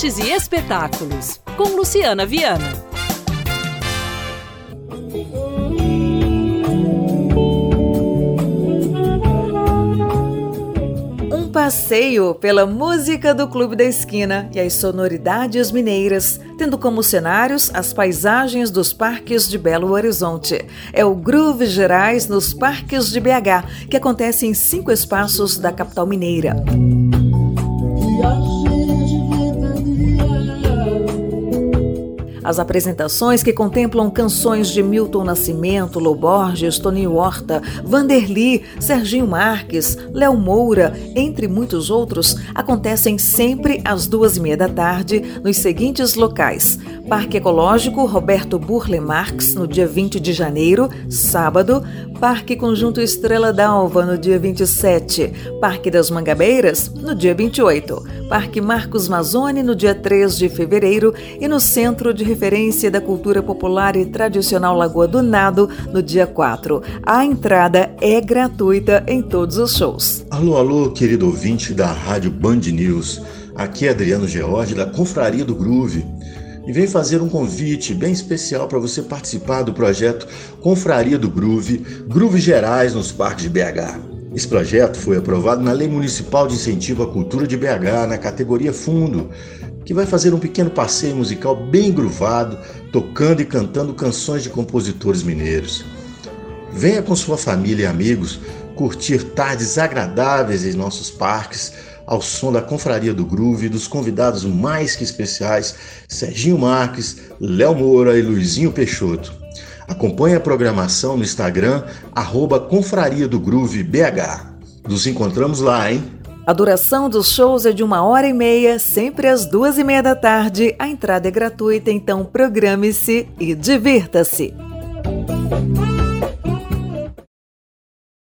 artes e espetáculos, com Luciana Viana. Um passeio pela música do Clube da Esquina e as sonoridades mineiras, tendo como cenários as paisagens dos parques de Belo Horizonte. É o Groove Gerais nos Parques de BH, que acontece em cinco espaços da capital mineira. As apresentações que contemplam canções de Milton Nascimento, Lô Borges, Toninho Horta, Vanderly, Serginho Marques, Léo Moura, entre muitos outros, acontecem sempre às duas e meia da tarde nos seguintes locais: Parque Ecológico Roberto Burle Marx, no dia 20 de janeiro, sábado, Parque Conjunto Estrela d'Alva, no dia 27, Parque das Mangabeiras, no dia 28, Parque Marcos Mazzoni, no dia 3 de fevereiro e no Centro de Referência da Cultura Popular e Tradicional Lagoa do Nado, no dia 4. A entrada é gratuita em todos os shows. Alô, alô, querido ouvinte da Rádio Band News. Aqui é Adriano George, da Confraria do Groove e vem fazer um convite bem especial para você participar do projeto Confraria do Groove, Groove Gerais nos Parques de BH. Esse projeto foi aprovado na Lei Municipal de Incentivo à Cultura de BH, na categoria Fundo, que vai fazer um pequeno passeio musical bem groovado, tocando e cantando canções de compositores mineiros. Venha com sua família e amigos curtir tardes agradáveis em nossos parques ao som da Confraria do Groove e dos convidados mais que especiais Serginho Marques, Léo Moura e Luizinho Peixoto. Acompanhe a programação no Instagram, arroba Confraria do Groove BH. Nos encontramos lá, hein? A duração dos shows é de uma hora e meia, sempre às duas e meia da tarde. A entrada é gratuita, então programe-se e divirta-se.